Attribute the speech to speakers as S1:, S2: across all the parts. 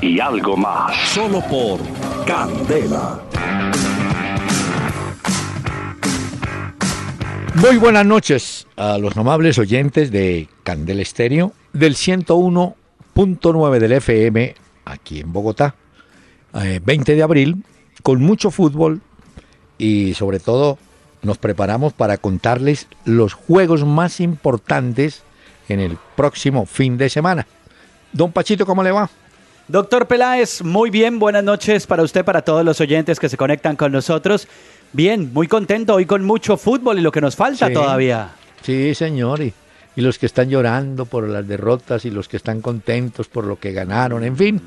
S1: y algo más. Solo por Candela.
S2: Muy buenas noches a los amables oyentes de Candela Estéreo del 101.9 del FM aquí en Bogotá. 20 de abril, con mucho fútbol y sobre todo nos preparamos para contarles los juegos más importantes en el próximo fin de semana. Don Pachito, ¿cómo le va?
S3: Doctor Peláez, muy bien, buenas noches para usted, para todos los oyentes que se conectan con nosotros. Bien, muy contento hoy con mucho fútbol y lo que nos falta todavía.
S2: Sí, señor, y, y los que están llorando por las derrotas y los que están contentos por lo que ganaron, en fin.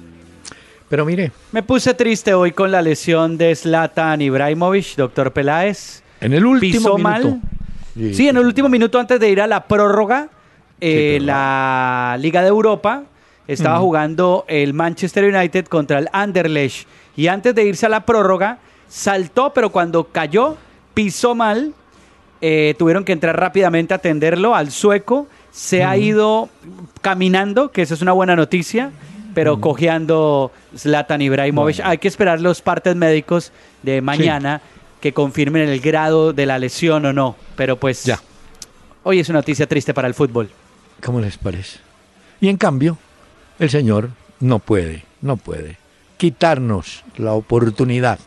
S2: Pero mire.
S3: Me puse triste hoy con la lesión de Zlatan Ibrahimovic, doctor Peláez.
S2: En el último
S3: pisó
S2: minuto.
S3: mal. Sí, en el último minuto antes de ir a la prórroga, eh, la Liga de Europa estaba jugando el Manchester United contra el Anderlecht y antes de irse a la prórroga saltó, pero cuando cayó pisó mal. eh, tuvieron que entrar rápidamente a atenderlo al sueco. Se ha ido caminando, que eso es una buena noticia, pero cojeando Zlatan Ibrahimovic. Hay que esperar los partes médicos de mañana que confirmen el grado de la lesión o no. Pero pues
S2: Ya.
S3: hoy es una noticia triste para el fútbol.
S2: ¿Cómo les parece? Y en cambio, el Señor no puede, no puede quitarnos la oportunidad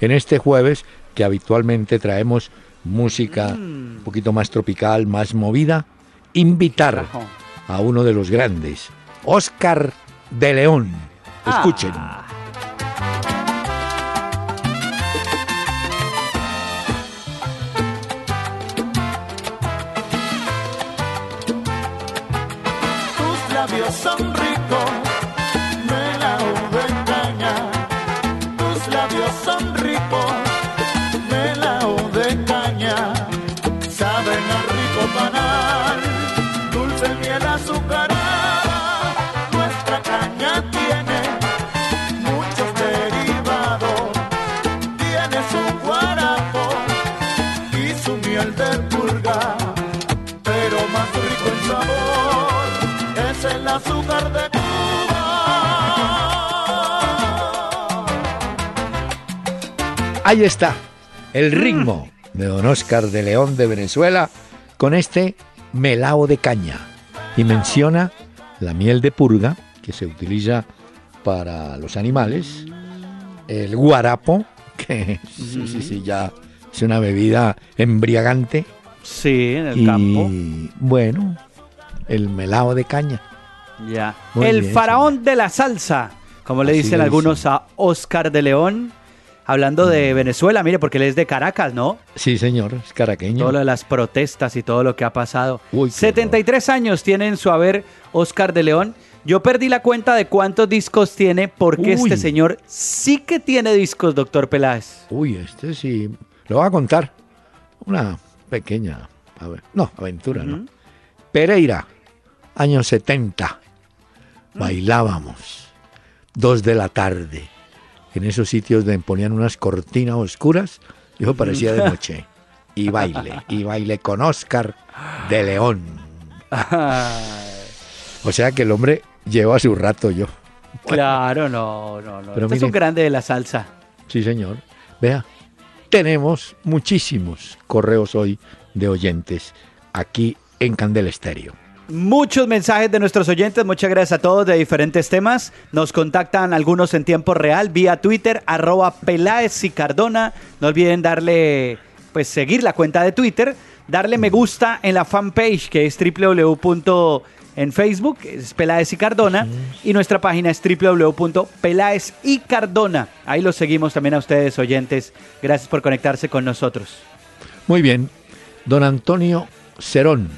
S2: en este jueves que habitualmente traemos música un poquito más tropical, más movida, invitar a uno de los grandes, Oscar de León. Escuchen.
S3: Ah.
S4: Tus labios son
S2: Ahí está, el ritmo de don Oscar de León de Venezuela con este melao de caña. Y menciona la miel de purga, que se utiliza para los animales, el guarapo, que sí, sí, sí, ya es una bebida embriagante,
S3: Sí, en el
S2: y
S3: campo.
S2: bueno, el melao de caña.
S3: Ya.
S2: Muy
S3: el
S2: bien,
S3: faraón de la salsa, como le dicen algunos a Oscar de León. Hablando
S2: Mm.
S3: de Venezuela, mire, porque él es de Caracas, ¿no?
S2: Sí, señor, es caraqueño.
S3: Todo lo de las protestas y todo lo que ha pasado.
S2: Uy, qué
S3: 73 años tiene en su haber Oscar de León. Yo perdí la cuenta de cuántos discos tiene, porque
S2: Uy.
S3: este señor sí que tiene discos, doctor Peláez.
S2: Uy, este sí. Lo voy a contar. Una pequeña. a ver, no, aventura, ¿no? Pereira, años 70. Bailábamos. Dos de la tarde. En esos sitios donde ponían unas cortinas oscuras. y Eso parecía de noche. Y baile. Y baile con Oscar de León. O sea que el hombre lleva su rato yo.
S3: Claro, no, no, no.
S2: Pero
S3: Este es un grande de la salsa.
S2: Sí, señor. Vea, tenemos muchísimos correos hoy de oyentes aquí en Candel Estéreo.
S3: Muchos mensajes de nuestros oyentes, muchas gracias a todos de diferentes temas. Nos contactan algunos en tiempo real vía Twitter, arroba Peláez y Cardona. No olviden darle, pues seguir la cuenta de Twitter, darle me gusta en la fanpage que es www. En Facebook es Peláez y Cardona y nuestra página es www.peláez y Cardona. Ahí los seguimos también a ustedes oyentes. Gracias por conectarse con nosotros.
S2: Muy bien, don Antonio Cerón,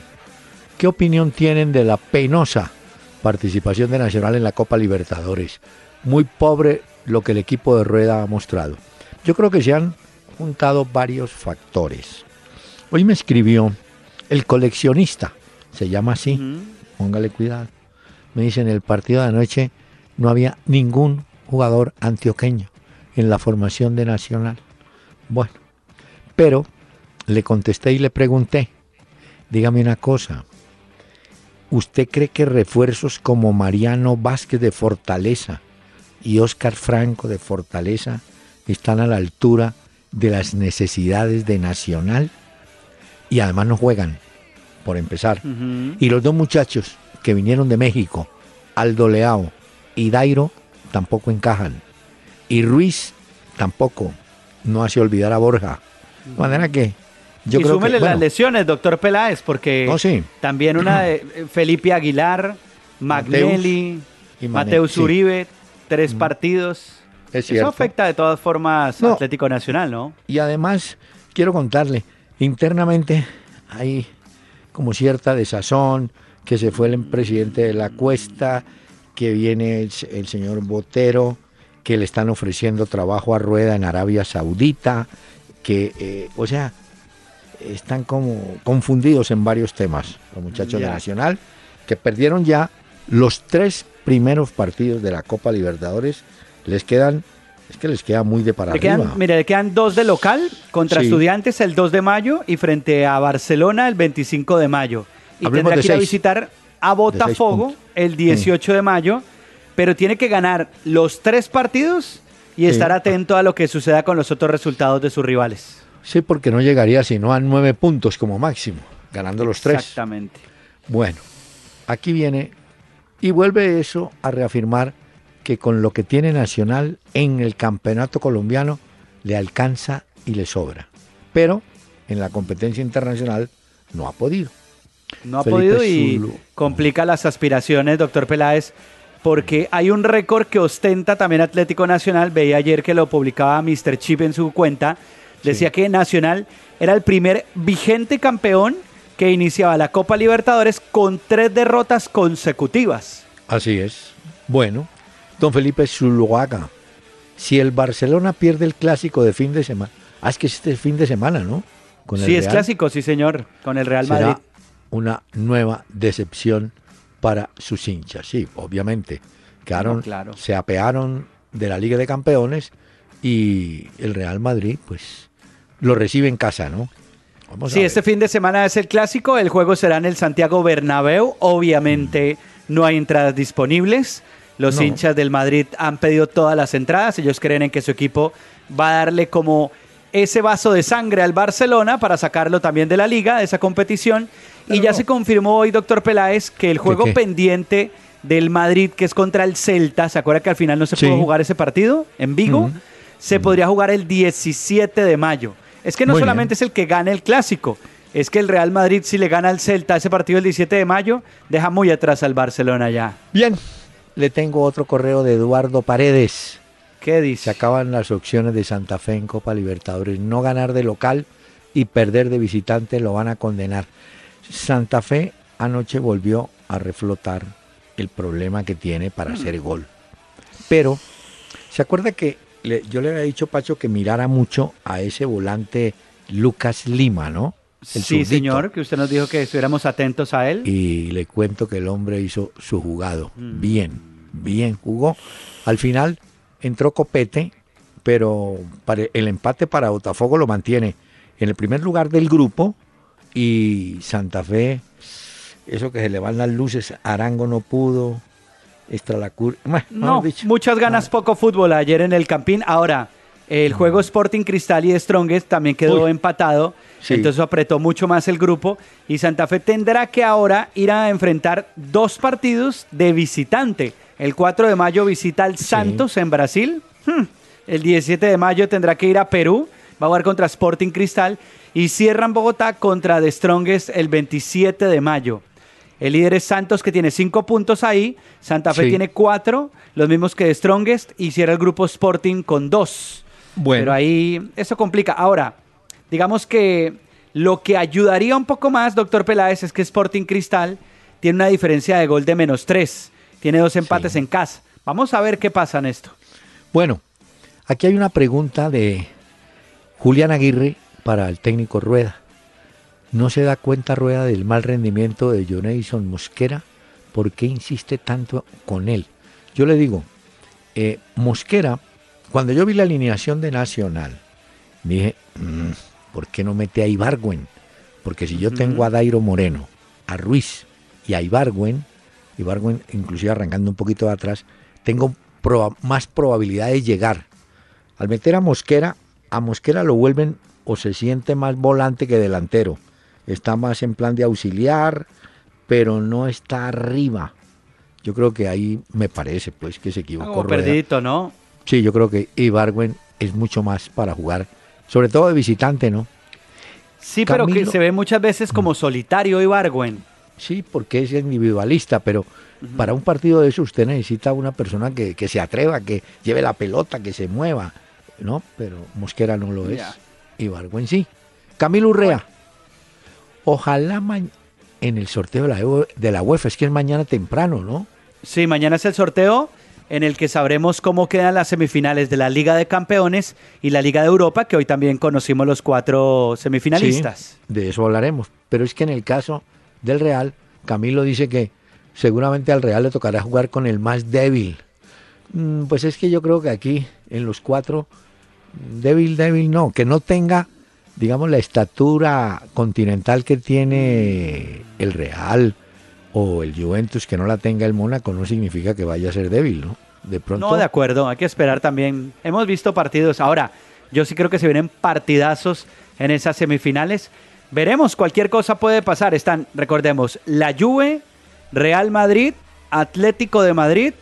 S2: ¿qué opinión tienen de la penosa participación de Nacional en la Copa Libertadores? muy pobre lo que el equipo de Rueda ha mostrado. Yo creo que se han juntado varios factores. Hoy me escribió el coleccionista, se llama así, póngale cuidado. Me dice en el partido de anoche no había ningún jugador antioqueño en la formación de Nacional. Bueno, pero le contesté y le pregunté, dígame una cosa, ¿usted cree que refuerzos como Mariano Vázquez de Fortaleza y Oscar Franco de Fortaleza están a la altura de las necesidades de Nacional? Y además no juegan, por empezar. Y los dos muchachos que vinieron de México, Aldo Leao y Dairo, tampoco encajan. Y Ruiz tampoco. No hace olvidar a Borja. De manera que
S3: yo y súmele las lesiones, doctor Peláez, porque también una de eh, Felipe Aguilar, Magnelli, Mateus, Uribe, tres partidos. Eso afecta de todas formas Atlético Nacional, ¿no?
S2: Y además, quiero contarle, internamente hay como cierta desazón, que se fue el presidente de la Cuesta, que viene el, el señor Botero, que le están ofreciendo trabajo a Rueda en Arabia Saudita, que, eh, o sea, están como confundidos en varios temas, los muchachos de Nacional, que perdieron ya los tres primeros partidos de la Copa Libertadores, les quedan, es que les queda muy de para
S3: arriba. mire, le quedan dos de local contra Estudiantes el 2 de mayo y frente a Barcelona el 25 de mayo. Y tendrá que ir a visitar a Botafogo el 18 de mayo, pero tiene que ganar los tres partidos y estar atento a lo que suceda con los otros resultados de sus rivales.
S2: Sí, porque no llegaría sino a nueve puntos como máximo, ganando los tres.
S3: Exactamente.
S2: Bueno, aquí viene y vuelve eso a reafirmar que con lo que tiene Nacional en el campeonato colombiano le alcanza y le sobra. Pero en la competencia internacional no ha podido.
S3: No ha podido y complica las aspiraciones, doctor Peláez, porque hay un récord que ostenta también Atlético Nacional. Veía ayer que lo publicaba Mr. Chip en su cuenta. Decía que Nacional era el primer vigente campeón que iniciaba la Copa Libertadores con tres derrotas consecutivas.
S2: Así es. Bueno, don Felipe Zuluaga, si el Barcelona pierde el clásico de fin de semana, ah, es que es este fin de semana, ¿no?
S3: sí, es clásico, sí señor, con el Real Madrid.
S2: Una nueva decepción para sus hinchas, sí, obviamente. Quedaron, se apearon de la Liga de Campeones y el Real Madrid, pues, lo recibe en casa, ¿no?
S3: sí, este fin de semana es el clásico, el juego será en el Santiago Bernabéu, obviamente mm. no hay entradas disponibles. Los hinchas del Madrid han pedido todas las entradas, ellos creen en que su equipo va a darle como ese vaso de sangre al Barcelona para sacarlo también de la liga, de esa competición. y ya se confirmó hoy, doctor Peláez, que el juego pendiente del Madrid, que es contra el Celta, ¿se acuerda que al final no se pudo jugar ese partido en Vigo? Se podría jugar el 17 de mayo. Es que no solamente es el que gane el clásico, es que el Real Madrid, si le gana al Celta ese partido el 17 de mayo, deja muy atrás al Barcelona ya.
S2: Bien, le tengo otro correo de Eduardo Paredes.
S3: ¿Qué dice?
S2: Se acaban las opciones de Santa Fe en Copa Libertadores. No ganar de local y perder de visitante lo van a condenar. Santa Fe anoche volvió a reflotar el problema que tiene para hacer gol. Pero, ¿se acuerda que yo le había dicho, Pacho, que mirara mucho a ese volante Lucas Lima, ¿no?
S3: sí, señor, que usted nos dijo que estuviéramos atentos a él.
S2: Y le cuento que el hombre hizo su jugado. Mm. Bien, bien jugó. Al final entró Copete, pero el empate para Botafogo lo mantiene en el primer lugar del grupo y Santa Fe, eso que se le van las luces, Arango no pudo, Estralacur,
S3: no, muchas ganas, poco fútbol ayer en el Campín. Ahora, el juego Sporting Cristal y Strongest también quedó empatado, entonces apretó mucho más el grupo y Santa Fe tendrá que ahora ir a enfrentar dos partidos de visitante. El 4 de mayo visita al Santos en Brasil. Hmm. El 17 de mayo tendrá que ir a Perú. Va a jugar contra Sporting Cristal. Y cierran Bogotá contra The Strongest el 27 de mayo. El líder es Santos, que tiene cinco puntos ahí. Santa Fe tiene cuatro, los mismos que The Strongest. Y cierra el grupo Sporting con dos. Bueno. Pero ahí eso complica. Ahora, digamos que lo que ayudaría un poco más, doctor Peláez, es que Sporting Cristal tiene una diferencia de gol de menos tres tiene dos empates en casa. Vamos a ver qué pasa en esto.
S2: Bueno, aquí hay una pregunta de Julián Aguirre para el técnico Rueda. ¿No se da cuenta Rueda del mal rendimiento de Jonathan Mosquera? ¿Por qué insiste tanto con él? Yo le digo, eh, Mosquera, cuando yo vi la alineación de Nacional, dije, mm, ¿por qué no mete a Ibargüen? Porque si yo tengo a Dairo Moreno, a Ruiz y a Ibargüen, Ibargüen inclusive arrancando un poquito de atrás, tengo más probabilidad de llegar. Al meter a Mosquera, a Mosquera lo vuelven o se siente más volante que delantero. Está más en plan de auxiliar, pero no está arriba. Yo creo que ahí me parece pues que se equivocó.
S3: Como perdidito, ¿no?
S2: Sí, yo creo que Ibargüen es mucho más para jugar, sobre todo de visitante, ¿no?
S3: Sí, pero que se ve muchas veces como solitario Ibargüen.
S2: Sí, porque es individualista, pero para un partido de eso usted necesita una persona que, se atreva, que lleve la pelota, que se mueva, ¿no? Pero Mosquera no lo es. Ibargüen sí. Camilo Urrea. Ojalá en el sorteo de la, de la UEFA, es que es mañana temprano, ¿no?
S3: Sí, mañana es el sorteo en el que sabremos cómo quedan las semifinales de la Liga de Campeones y la Liga de Europa, que hoy también conocimos los cuatro semifinalistas.
S2: de eso hablaremos. Pero es que en el caso del Real, Camilo dice que seguramente al Real le tocará jugar con el más débil. Mm, pues es que yo creo que aquí, en los cuatro, débil, débil no, que no tenga, digamos, la estatura continental que tiene el Real o el Juventus, que no la tenga el Mónaco, no significa que vaya a ser débil, ¿no?
S3: De pronto. No, de acuerdo, hay que esperar también. Hemos visto partidos. Ahora, yo sí creo que se vienen partidazos en esas semifinales. Veremos, cualquier cosa puede pasar. Están, recordemos, la Juve, Real Madrid, Atlético de Madrid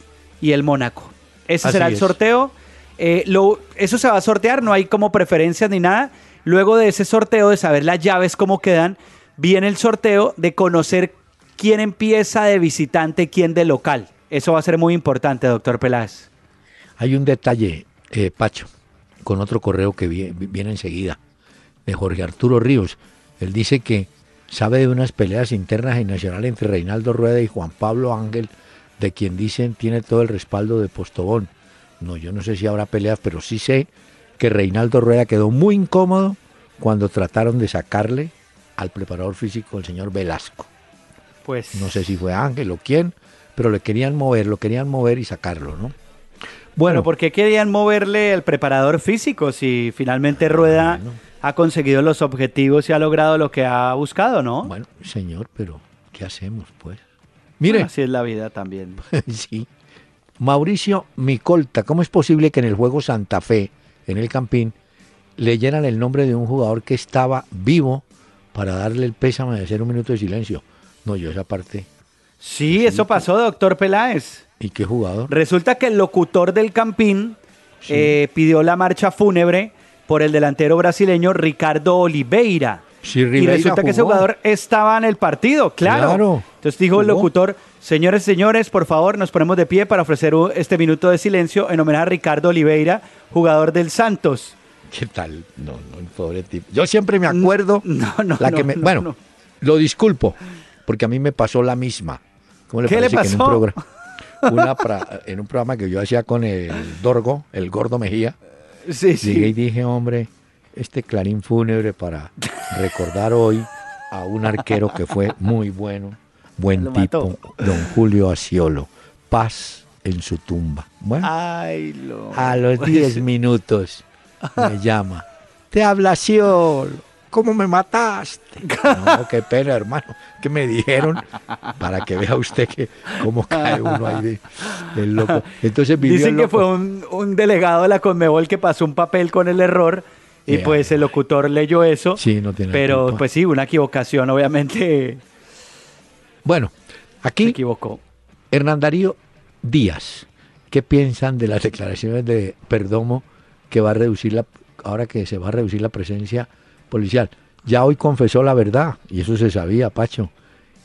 S3: y el Mónaco. Ese será el sorteo. Eh, lo, eso se va a sortear, no hay como preferencias ni nada. Luego de ese sorteo, de saber las llaves, cómo quedan, viene el sorteo de conocer quién empieza de visitante, quién de local. Eso va a ser muy importante, doctor Peláez.
S2: Hay un detalle, eh, Pacho, con otro correo que viene enseguida, de Jorge Arturo Ríos. Él dice que sabe de unas peleas internas y nacionales entre Reinaldo Rueda y Juan Pablo Ángel, de quien dicen tiene todo el respaldo de Postobón. No, yo no sé si habrá peleas, pero sí sé que Reinaldo Rueda quedó muy incómodo cuando trataron de sacarle al preparador físico, el señor Velasco. Pues no sé si fue Ángel o quién, pero le querían mover, lo querían mover y sacarlo, ¿no?
S3: Bueno, ¿por qué querían moverle el preparador físico si finalmente Rueda ha conseguido los objetivos y ha logrado lo que ha buscado, ¿no?
S2: Bueno, señor, pero ¿qué hacemos, pues?
S3: Mire. así es la vida también.
S2: sí. Mauricio Micolta, ¿cómo es posible que en el juego Santa Fe, en el Campín, leyeran el nombre de un jugador que estaba vivo para darle el pésame de hacer un minuto de silencio? No, yo esa parte.
S3: Sí, eso pasó, doctor Peláez.
S2: ¿Y qué jugador?
S3: Resulta que el locutor del Campín eh, pidió la marcha fúnebre por el delantero brasileño Ricardo Oliveira. y resulta que ese jugador estaba en el partido, claro. Entonces dijo el locutor, señores, señores, por favor, nos ponemos de pie para ofrecer este minuto de silencio en homenaje a Ricardo Oliveira, jugador del Santos.
S2: ¿Qué tal? No, no, pobre tipo. Yo siempre me acuerdo no, no, la que me, bueno, lo disculpo, porque a mí me pasó la misma.
S3: ¿Cómo le ¿Qué le pasó?
S2: en, un en un programa que yo hacía con el Dorgo, el Gordo Mejía, Sí, sí. y dije, hombre, este clarín fúnebre para recordar hoy a un arquero que fue muy bueno, buen tipo, don Julio Asiolo. Paz en su tumba. Bueno, a los 10 minutos me llama. Te habla Asiolo ¿Cómo me mataste? No, qué pena, hermano. ¿Qué me dijeron? Para que vea usted que cómo cae uno ahí de, loco.
S3: Entonces Dicen que fue un, delegado de la Conmebol que pasó un papel con el error y pues el locutor leyó eso.
S2: Sí, no tiene
S3: Pero pues sí, una equivocación, obviamente.
S2: Bueno, aquí. Se equivocó. Hernán Darío Díaz. ¿Qué piensan de las declaraciones de Perdomo que va a reducir la, ahora que se va a reducir la presencia policial. Ya hoy confesó la verdad, y eso se sabía, Pacho,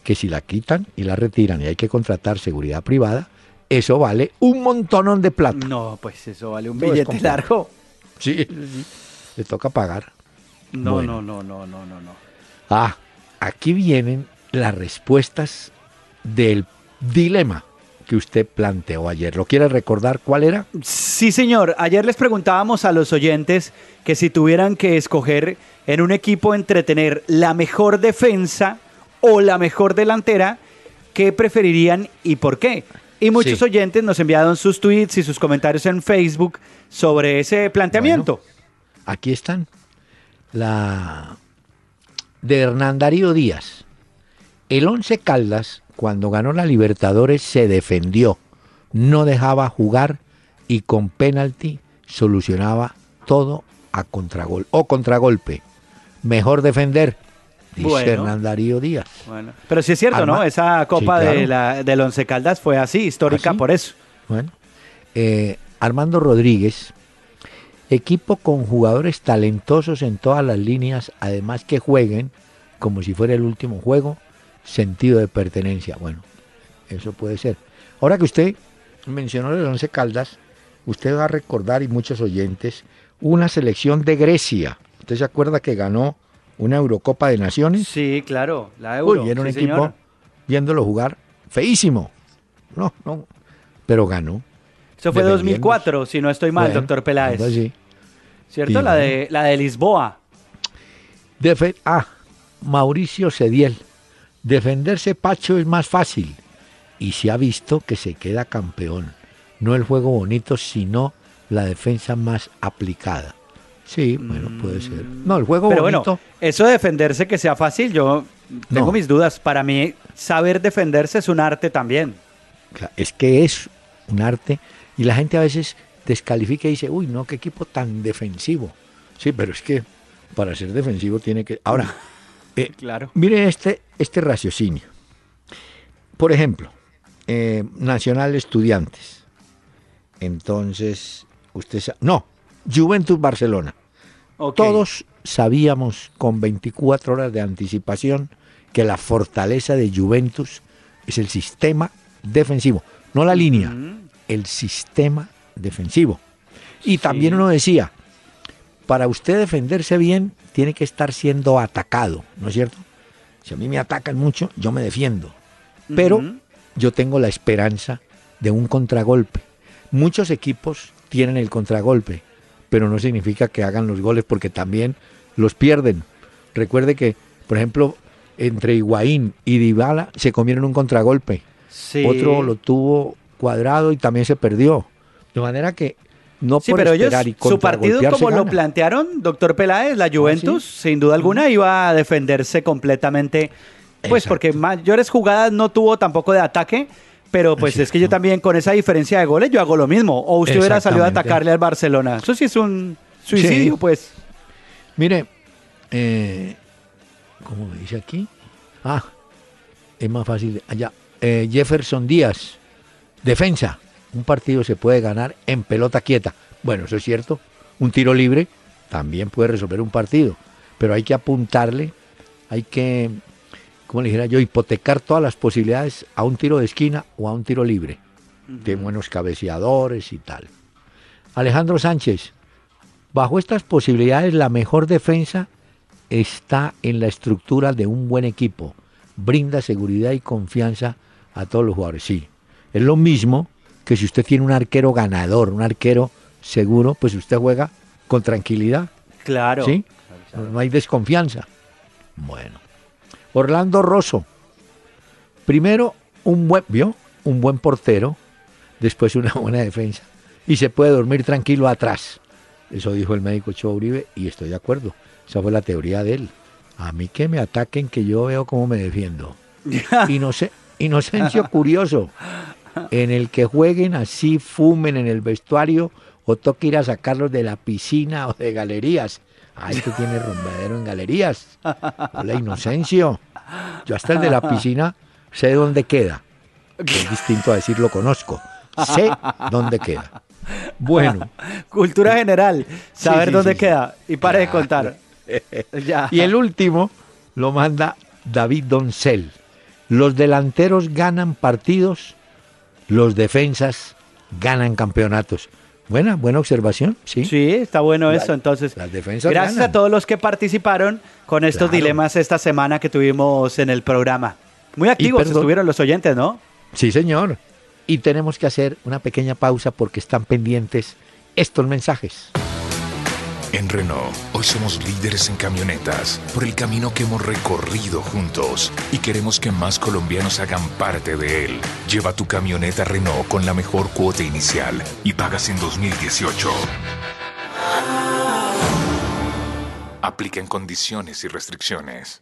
S2: que si la quitan y la retiran y hay que contratar seguridad privada, eso vale un montón de plata.
S3: No, pues eso vale un billete largo.
S2: Sí, le toca pagar.
S3: No, no, no, no, no, no, no.
S2: Ah, aquí vienen las respuestas del dilema que usted planteó ayer. ¿Lo quiere recordar cuál era?
S3: Sí, señor. Ayer les preguntábamos a los oyentes que si tuvieran que escoger en un equipo entre tener la mejor defensa o la mejor delantera, ¿qué preferirían y por qué? Y muchos
S2: Sí.
S3: oyentes nos enviaron sus tweets y sus comentarios en Facebook sobre ese planteamiento.
S2: Aquí están. La de Hernán Darío Díaz. El Once Caldas, cuando ganó la Libertadores, se defendió, no dejaba jugar y con penalti solucionaba todo a contragol o contragolpe. Mejor defender, dice
S3: Bueno.
S2: Hernán Darío Díaz.
S3: Bueno, pero sí es cierto,
S2: Arma-
S3: ¿no? Esa Copa
S2: Sí,
S3: de la, del Once Caldas fue así, histórica
S2: ¿Ah,
S3: por eso.
S2: Bueno, eh, Armando Rodríguez, equipo con jugadores talentosos en todas las líneas, además que jueguen como si fuera el último juego, sentido de pertenencia. Bueno, eso puede ser. Ahora que usted mencionó el Once Caldas, usted va a recordar, y muchos oyentes, una selección de Grecia. ¿Usted se acuerda que ganó una Eurocopa de Naciones?
S3: Sí, claro, la Euro.
S2: Uy, era un
S3: sí,
S2: equipo viéndolo jugar feísimo. No, no, pero ganó.
S3: Eso fue
S2: defendiendo.
S3: 2004, si no estoy mal,
S2: Bueno,
S3: doctor Peláez.
S2: así.
S3: ¿Cierto?
S2: Sí,
S3: la, de, la de Lisboa.
S2: Defe- ah, Mauricio Cediel. Defenderse Pacho es más fácil. Y se ha visto que se queda campeón. No el juego bonito, sino la defensa más aplicada. Sí, bueno, puede ser. No, el juego
S3: Pero
S2: bonito.
S3: bueno, eso de defenderse que sea fácil, yo tengo
S2: No.
S3: mis dudas. Para mí, saber defenderse es un arte también.
S2: Es que es un arte y la gente a veces descalifica y dice, uy, no, qué equipo tan defensivo. Sí, pero es que para ser defensivo tiene que... Ahora, eh,
S3: Claro.
S2: mire este, este raciocinio. Por ejemplo, eh, Nacional Estudiantes. Entonces, usted sabe... No, Juventus Barcelona. Todos sabíamos con 24 horas de anticipación que la fortaleza de Juventus es el sistema defensivo, no la línea, el sistema defensivo. Y también uno decía, para usted defenderse bien, tiene que estar siendo atacado, ¿no es cierto? Si a mí me atacan mucho, yo me defiendo. Pero yo tengo la esperanza de un contragolpe. Muchos equipos tienen el contragolpe, pero no significa que hagan los goles porque también los pierden. Recuerde que, por ejemplo, entre Higuaín y Dybala se comieron un contragolpe.
S3: Sí.
S2: Otro lo tuvo cuadrado y también se perdió. De manera que no
S3: Sí,
S2: por
S3: pero ellos,
S2: y
S3: su partido como lo
S2: gana. Ah,
S3: plantearon, doctor Peláez, la Juventus, sin duda alguna, iba a defenderse completamente, pues
S2: Exacto.
S3: porque mayores jugadas no tuvo tampoco de ataque, pero pues es que yo también con esa diferencia de goles yo hago lo mismo. O usted hubiera salido a atacarle al Barcelona. Eso sí es un suicidio,
S2: Sí.
S3: pues.
S2: Mire, eh, ¿cómo me dice aquí? Ah, es más fácil. Allá, eh, Jefferson Díaz, defensa. Un partido se puede ganar en pelota quieta. Bueno, eso es cierto. Un tiro libre también puede resolver un partido. Pero hay que apuntarle, hay que, como le dijera yo, hipotecar todas las posibilidades a un tiro de esquina o a un tiro libre. De buenos cabeceadores y tal. Alejandro Sánchez, Bajo estas posibilidades, la mejor defensa está en la estructura de un buen equipo. Brinda seguridad y confianza a todos los jugadores. Sí, es lo mismo que si usted tiene un arquero ganador, un arquero seguro, pues usted juega con tranquilidad.
S3: Claro.
S2: ¿Sí? No, hay desconfianza. Bueno. Orlando Rosso. Primero, un buen, ¿vio? Un buen portero. Después una buena defensa. Y se puede dormir tranquilo atrás. Eso dijo el médico Cho Uribe y estoy de acuerdo. Esa fue la teoría de él. A mí que me ataquen, que yo veo cómo me defiendo. Inocen- inocencio curioso. En el que jueguen así, fumen en el vestuario o toque ir a sacarlos de la piscina o de galerías. Ay, que tiene rumbadero en galerías. Hola, Inocencio. Yo hasta el de la piscina sé dónde queda. Es distinto a decir lo conozco. Sé dónde queda. Bueno,
S3: Cultura general, saber
S2: sí,
S3: dónde
S2: sí,
S3: queda. Y para de contar. ya.
S2: y el último lo manda David Doncel. Los delanteros ganan partidos, los defensas ganan campeonatos. Buena, buena observación, ¿sí?
S3: Sí, está bueno eso. Entonces,
S2: las defensas
S3: gracias
S2: ganan.
S3: a todos los que participaron con estos
S2: Claro.
S3: dilemas esta semana que tuvimos en el programa. Muy activos
S2: perdón-
S3: estuvieron los oyentes, ¿no?
S2: Sí, señor. y tenemos que hacer una pequeña pausa porque están pendientes estos mensajes.
S5: En Renault, hoy somos líderes en camionetas por el camino que hemos recorrido juntos y queremos que más colombianos hagan parte de él. Lleva tu camioneta Renault con la mejor cuota inicial y pagas en 2018. Aplica en condiciones y restricciones.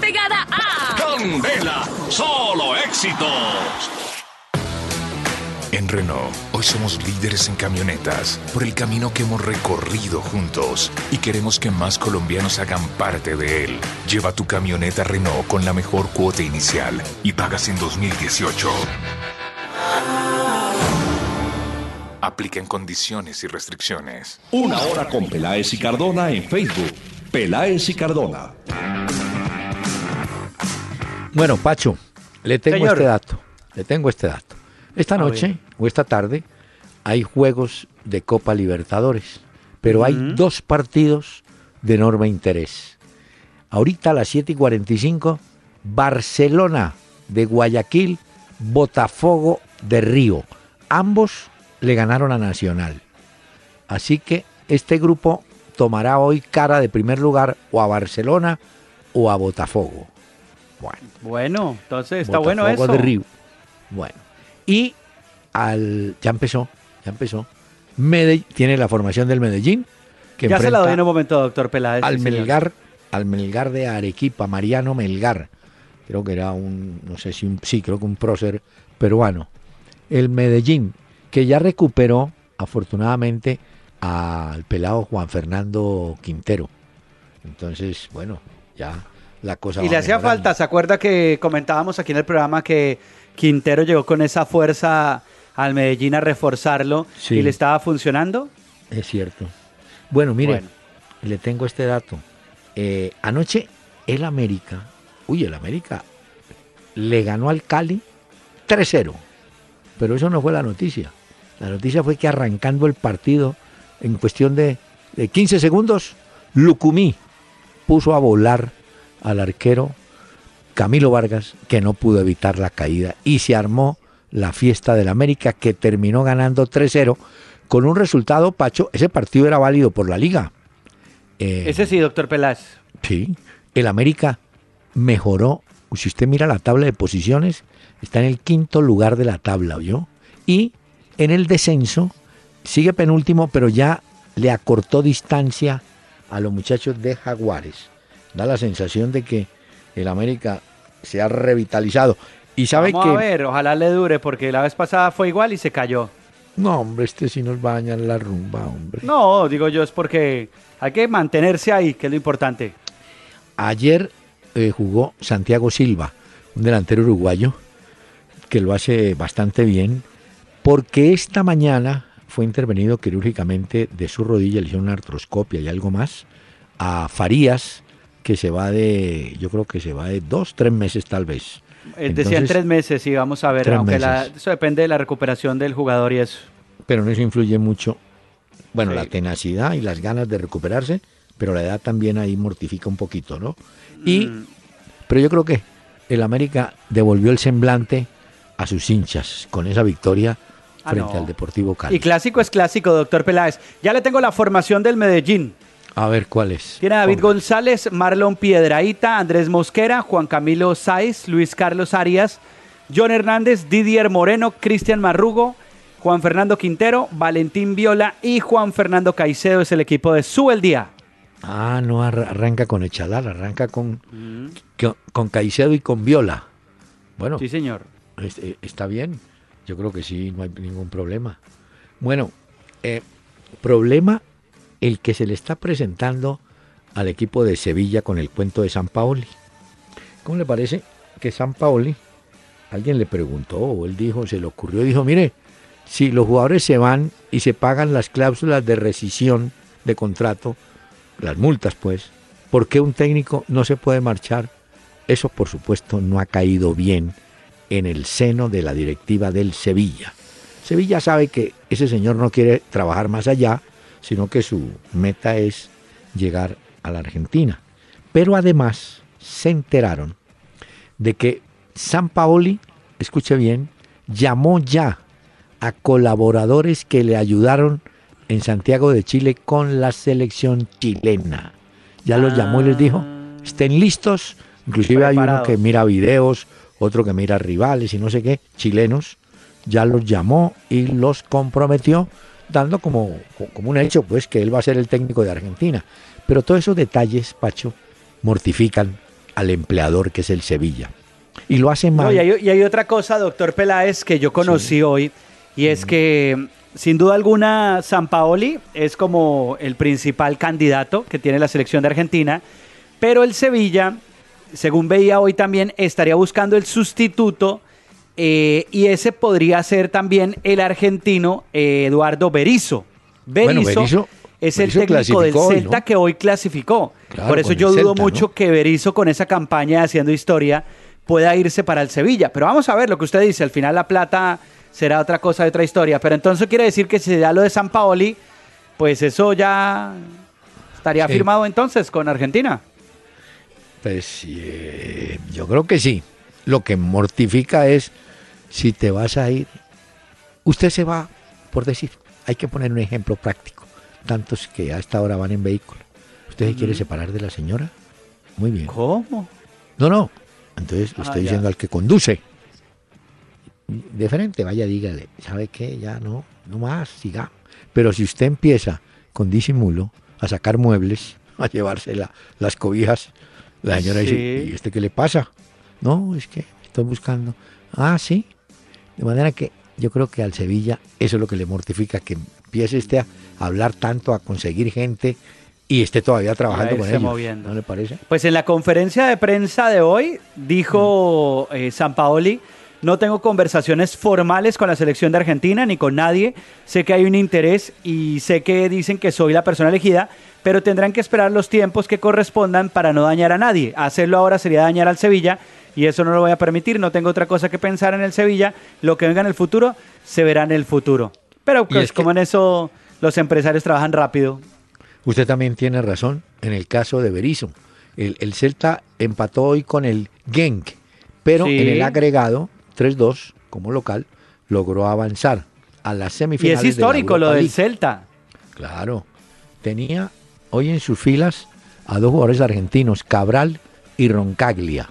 S6: pegada a
S1: Candela, solo éxitos.
S5: En Renault, hoy somos líderes en camionetas por el camino que hemos recorrido juntos y queremos que más colombianos hagan parte de él. Lleva tu camioneta Renault con la mejor cuota inicial y pagas en 2018. Aplica en condiciones y restricciones.
S1: Una hora con Peláez y Cardona en Facebook. Peláez y Cardona.
S2: Bueno, Pacho, le tengo
S3: Señor.
S2: este dato. Le tengo este dato. Esta noche o esta tarde hay juegos de Copa Libertadores, pero hay dos partidos de enorme interés. Ahorita a las 7 y 45, Barcelona de Guayaquil, Botafogo de Río. Ambos le ganaron a Nacional. Así que este grupo tomará hoy cara de primer lugar o a Barcelona o a Botafogo. Bueno.
S3: Bueno, entonces está bueno eso.
S2: de Río. Bueno. Y al ya empezó, ya empezó. Medell- tiene la formación del Medellín que
S3: Ya se la doy en un momento, doctor Peláez.
S2: al. Melgar, al Melgar de Arequipa, Mariano Melgar. Creo que era un, no sé si un, sí, creo que un prócer peruano. El Medellín, que ya recuperó, afortunadamente, al pelado Juan Fernando Quintero. Entonces, bueno, ya la cosa
S3: Y le hacía falta, ¿se acuerda que comentábamos aquí en el programa que Quintero llegó con esa fuerza al Medellín a reforzarlo
S2: Sí.
S3: y le estaba funcionando?
S2: Es cierto. Bueno, mire,
S3: Bueno.
S2: le tengo este dato. Eh, anoche el América, uy, el América le ganó al Cali 3-0. Pero eso no fue la noticia. La noticia fue que arrancando el partido, en cuestión de, de 15 segundos, Lucumí puso a volar al arquero Camilo Vargas, que no pudo evitar la caída, y se armó la fiesta del América, que terminó ganando 3-0, con un resultado, Pacho, ese partido era válido por la liga. Eh,
S3: Ese sí, doctor Peláez.
S2: Sí, el América mejoró. Si usted mira la tabla de posiciones, está en el quinto lugar de la tabla, ¿oyó? Y en el descenso sigue penúltimo, pero ya le acortó distancia a los muchachos de Jaguares. Da la sensación de que el América se ha revitalizado. Y sabe
S3: Vamos
S2: que
S3: a ver, ojalá le dure, porque la vez pasada fue igual y se cayó.
S2: no, hombre, este sí nos va a dañar la rumba, hombre.
S3: No, digo yo, es porque hay que mantenerse ahí, que es lo importante.
S2: Ayer eh, jugó Santiago Silva, un delantero uruguayo que lo hace bastante bien, porque esta mañana fue intervenido quirúrgicamente de su rodilla, le hicieron una artroscopia y algo más, a Farías, que se va de, yo creo que se va de dos, tres meses tal vez.
S3: Eh, Decían
S2: Entonces,
S3: tres meses y vamos a ver, aunque la- eso depende de la recuperación del jugador y eso.
S2: Pero no eso influye mucho. Bueno,
S3: Sí.
S2: la tenacidad y las ganas de recuperarse, pero la edad también ahí mortifica un poquito, ¿no? Y,
S3: Mm.
S2: pero yo creo que el América devolvió el semblante a sus hinchas con esa victoria
S3: Ah,
S2: frente
S3: no.
S2: al Deportivo Cali.
S3: Y clásico es clásico, doctor Peláez. Ya le tengo la formación del Medellín.
S2: A ver cuál es.
S3: Tiene a David. González, Marlon Piedraíta, Andrés Mosquera, Juan Camilo Sáez, Luis Carlos Arias, John Hernández, Didier Moreno, Cristian Marrugo, Juan Fernando Quintero, Valentín Viola y Juan Fernando Caicedo es el equipo de Sube el Día.
S2: Ah, no arra- arranca con Echadal, arranca con, con, con Caicedo y con Viola. Bueno,
S3: Sí, señor.
S2: Es- eh, está bien. Yo creo que sí, no hay ningún problema. Bueno, eh, problema el que se le está presentando al equipo de Sevilla con el cuento de San Paoli. ¿Cómo le parece que San Paoli alguien le preguntó o él dijo, se le ocurrió, dijo, mire, si los jugadores se van y se pagan las cláusulas de rescisión de contrato, las multas pues, ¿por qué un técnico no se puede marchar? Eso por supuesto no ha caído bien en el seno de la directiva del Sevilla. Sevilla sabe que ese señor no quiere trabajar más allá, sino que su meta es llegar a la Argentina. Pero además se enteraron de que San Paoli, escuche bien, llamó ya a colaboradores que le ayudaron en Santiago de Chile con la selección chilena. Ya los llamó y les dijo, estén listos. Inclusive hay uno que mira videos, otro que mira rivales y no sé qué, chilenos. Ya los llamó y los comprometió, dando como, como un hecho, pues, que él va a ser el técnico de Argentina. Pero todos esos detalles, Pacho, mortifican al empleador que es el Sevilla. Y lo hace mal.
S3: y, hay, otra cosa, doctor Peláez, que yo conocí hoy, y es que sin duda alguna San Paoli es como el principal candidato que tiene la selección de Argentina, pero el Sevilla, según veía hoy también, estaría buscando el sustituto eh, y ese podría ser también el argentino eh, Eduardo Berizzo. Berizzo, es el técnico del Celta que hoy clasificó. Por eso yo dudo mucho que Berizzo con esa campaña haciendo historia pueda irse para el Sevilla. Pero vamos a ver lo que usted dice. Al final la plata será otra cosa, otra historia. Pero entonces quiere decir que si se da lo de San Paoli, pues eso ya estaría firmado entonces con Argentina.
S2: Pues eh, yo creo que sí. Lo que mortifica es si te vas a ir. Usted se va, por decir, hay que poner un ejemplo práctico tantos que a esta hora van en vehículo. ¿Usted se quiere separar de la señora? Muy bien.
S3: ¿Cómo?
S2: No, no. Entonces le ah, estoy diciendo al que conduce. De frente, vaya, dígale, ¿sabe qué? Ya no, no más, siga. Pero si usted empieza con disimulo a sacar muebles, a llevarse las cobijas, la señora dice, ¿y este qué le pasa? No, es que estoy buscando. Ah, sí. De manera que yo creo que al Sevilla eso es lo que le mortifica, que empiece este a hablar tanto, a conseguir gente y esté todavía trabajando con ellos. Moviendo. ¿No le parece?
S3: Pues en la conferencia de prensa de hoy dijo mm. eh, San Paoli, no tengo conversaciones formales con la selección de Argentina ni con nadie. Sé que hay un interés y sé que dicen que soy la persona elegida, pero tendrán que esperar los tiempos que correspondan para no dañar a nadie. Hacerlo ahora sería dañar al Sevilla y eso no lo voy a permitir. No tengo otra cosa que pensar en el Sevilla. Lo que venga en el futuro se verá en el futuro. Pero pues como en eso los empresarios trabajan rápido.
S2: Usted también tiene razón en el caso de Berizzo. El, Celta empató hoy con el Genk, pero en el agregado 3-2 como local logró avanzar a las semifinales.
S3: Y es histórico lo del Celta.
S2: Claro. Tenía hoy en sus filas a dos jugadores argentinos, Cabral y Roncaglia,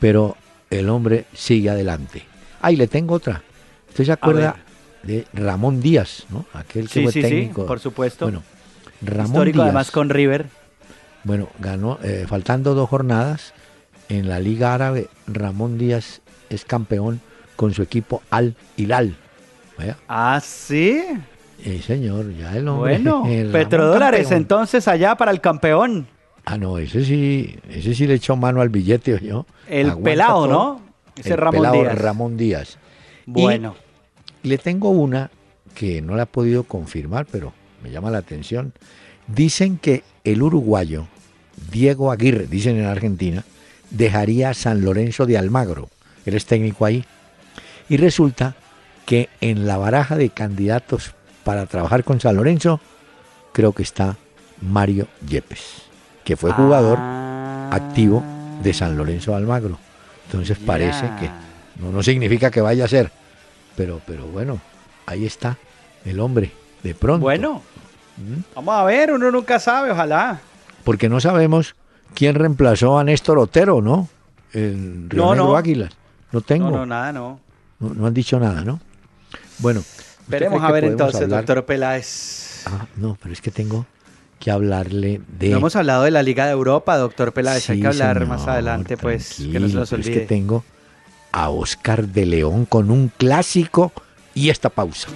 S2: pero el hombre sigue adelante. Ahí le tengo otra. ¿Usted se acuerda de Ramón Díaz, ¿no? Aquel que fue técnico.
S3: Sí, por supuesto.
S2: Bueno, Ramón
S3: Histórico además con River.
S2: Bueno, ganó, eh, faltando dos jornadas en la Liga Árabe, Ramón Díaz es campeón con su equipo Al Hilal.
S3: Ah, sí.
S2: Sí, señor, ya el hombre.
S3: Bueno, petrodólares entonces allá para el campeón.
S2: Ah, no, ese sí, ese sí le echó mano al billete, yo.
S3: El pelado, ¿no?
S2: Ese Ramón Díaz. Ramón Díaz.
S3: Bueno.
S2: Le tengo una que no la he podido confirmar, pero me llama la atención. Dicen que el uruguayo Diego Aguirre, dicen en Argentina, dejaría a San Lorenzo de Almagro. Él es técnico ahí. Y resulta que en la baraja de candidatos para trabajar con San Lorenzo, creo que está Mario Yepes, que fue jugador ah. activo de San Lorenzo Almagro. Entonces parece que no, no significa que vaya a ser, pero, pero bueno, ahí está el hombre, de pronto.
S3: Bueno, ¿Mm? vamos a ver, uno nunca sabe, ojalá.
S2: Porque no sabemos quién reemplazó a Néstor Otero, ¿no? El Río no, no. Águilas. No tengo.
S3: No, no, nada, no.
S2: No, han dicho nada, ¿no? Bueno.
S3: Veremos a ver entonces, doctor Peláez.
S2: Ah, no, pero es que tengo que hablarle de...
S3: No hemos hablado de la Liga de Europa, doctor Peláez. Hay que hablar más adelante, pues, que no se nos olvide.
S2: Es que tengo a Oscar de León con un clásico y esta pausa.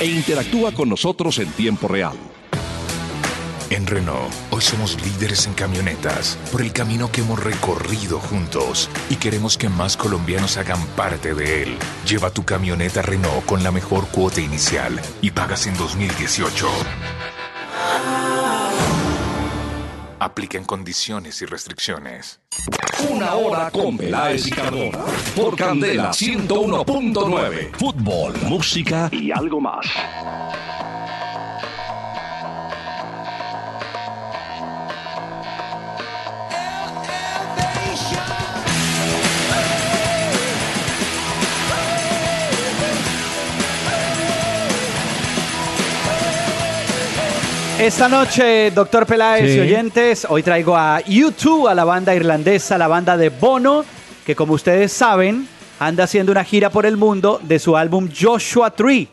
S1: E interactúa con nosotros en tiempo real.
S5: En Renault, hoy somos líderes en camionetas por el camino que hemos recorrido juntos y queremos que más colombianos hagan parte de él. Lleva tu camioneta Renault con la mejor cuota inicial y pagas en 2018. Aplica en condiciones y restricciones.
S1: Una hora con Peláez y Cardona. Por Candela 101.9. Fútbol, música y algo más.
S3: Esta noche, doctor Peláez
S2: Sí.
S3: y oyentes, hoy traigo a U2, a la banda irlandesa, la banda de Bono, que como ustedes saben, anda haciendo una gira por el mundo de su álbum Joshua Tree.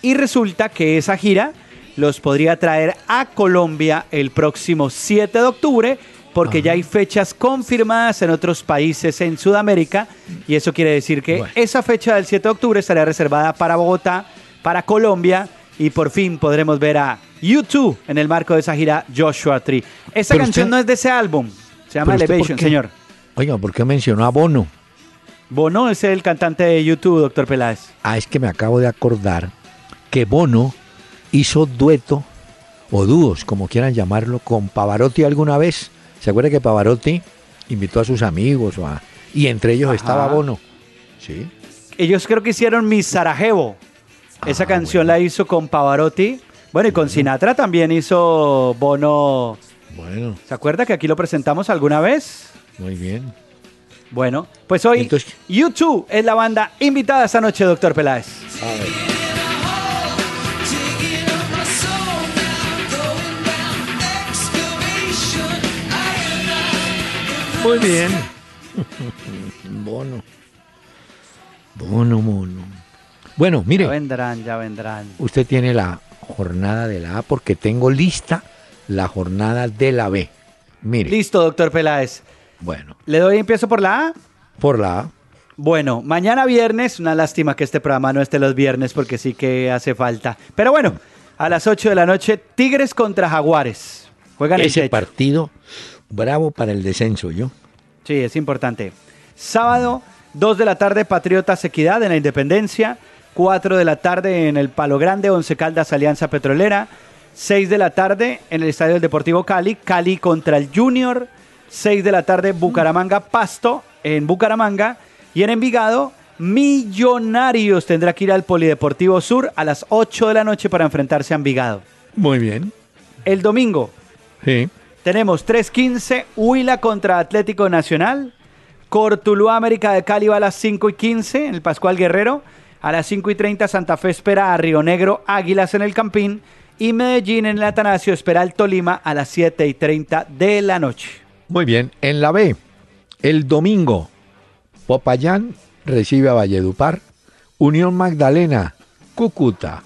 S3: Y resulta que esa gira los podría traer a Colombia el próximo 7 de octubre, porque ya hay fechas confirmadas en otros países en Sudamérica, y eso quiere decir que
S2: Bueno.
S3: esa fecha del 7 de octubre estaría reservada para Bogotá, para Colombia, y por fin podremos ver a U2 en el marco de esa gira Joshua Tree. Esa
S2: Pero
S3: canción
S2: usted-
S3: no es de ese álbum, se llama
S2: Pero usted, ¿por
S3: Elevation, señor.
S2: Oiga, ¿por qué mencionó a Bono?
S3: Bono es el cantante de U2, doctor Peláez.
S2: Ah, es que me acabo de acordar que Bono hizo dueto o dúos, como quieran llamarlo, con Pavarotti alguna vez. ¿Se acuerda que Pavarotti invitó a sus amigos o a- y entre ellos
S3: Ajá.
S2: estaba Bono? Sí.
S3: Ellos creo que hicieron Mi Sarajevo. Esa
S2: Ah,
S3: canción
S2: bueno.
S3: la hizo con Pavarotti. Bueno, y con Sinatra también hizo Bono.
S2: Bueno,
S3: ¿Se acuerda que aquí lo presentamos alguna vez?
S2: muy bien.
S3: Bueno, pues hoy
S2: Entonces-
S3: U2 es la banda invitada esta noche, doctor Peláez.
S2: Muy bien. Bono. Bono, mono. Bueno,
S3: Ya
S2: mire,
S3: vendrán, ya vendrán.
S2: usted tiene la jornada de la A porque tengo lista la jornada de la B. Mire,
S3: Listo, doctor Peláez.
S2: bueno,
S3: ¿Le doy empiezo por la A?
S2: por la A.
S3: Bueno, mañana viernes, una lástima que este programa no esté los viernes porque sí que hace falta. Pero bueno, a las 8 de la noche, Tigres contra Jaguares. Juegan el
S2: Ese
S3: techo.
S2: partido bravo para el descenso, yo.
S3: Sí, es importante. Sábado, 2 de la tarde, Patriotas Equidad en la Independencia. 4 de la tarde en el Palo Grande, Once Caldas Alianza Petrolera. 6 de la tarde en el Estadio del Deportivo Cali, Cali contra el Junior. 6 de la tarde, Bucaramanga Pasto en Bucaramanga. Y en Envigado, Millonarios tendrá que ir al Polideportivo Sur a las 8 de la noche para enfrentarse a Envigado.
S2: Muy bien.
S3: El domingo,
S2: Sí.
S3: tenemos 3.15, Huila contra Atlético Nacional. Cortuluá América de Cali va a las 5 y 15 en el Pascual Guerrero. A las 5 y 30 Santa Fe espera a Río Negro Águilas en el Campín. Y Medellín en el Atanasio espera al Tolima a las 7 y 30 de la noche.
S2: Muy bien. En la B, el domingo, Popayán recibe a Valledupar. Unión Magdalena, Cúcuta.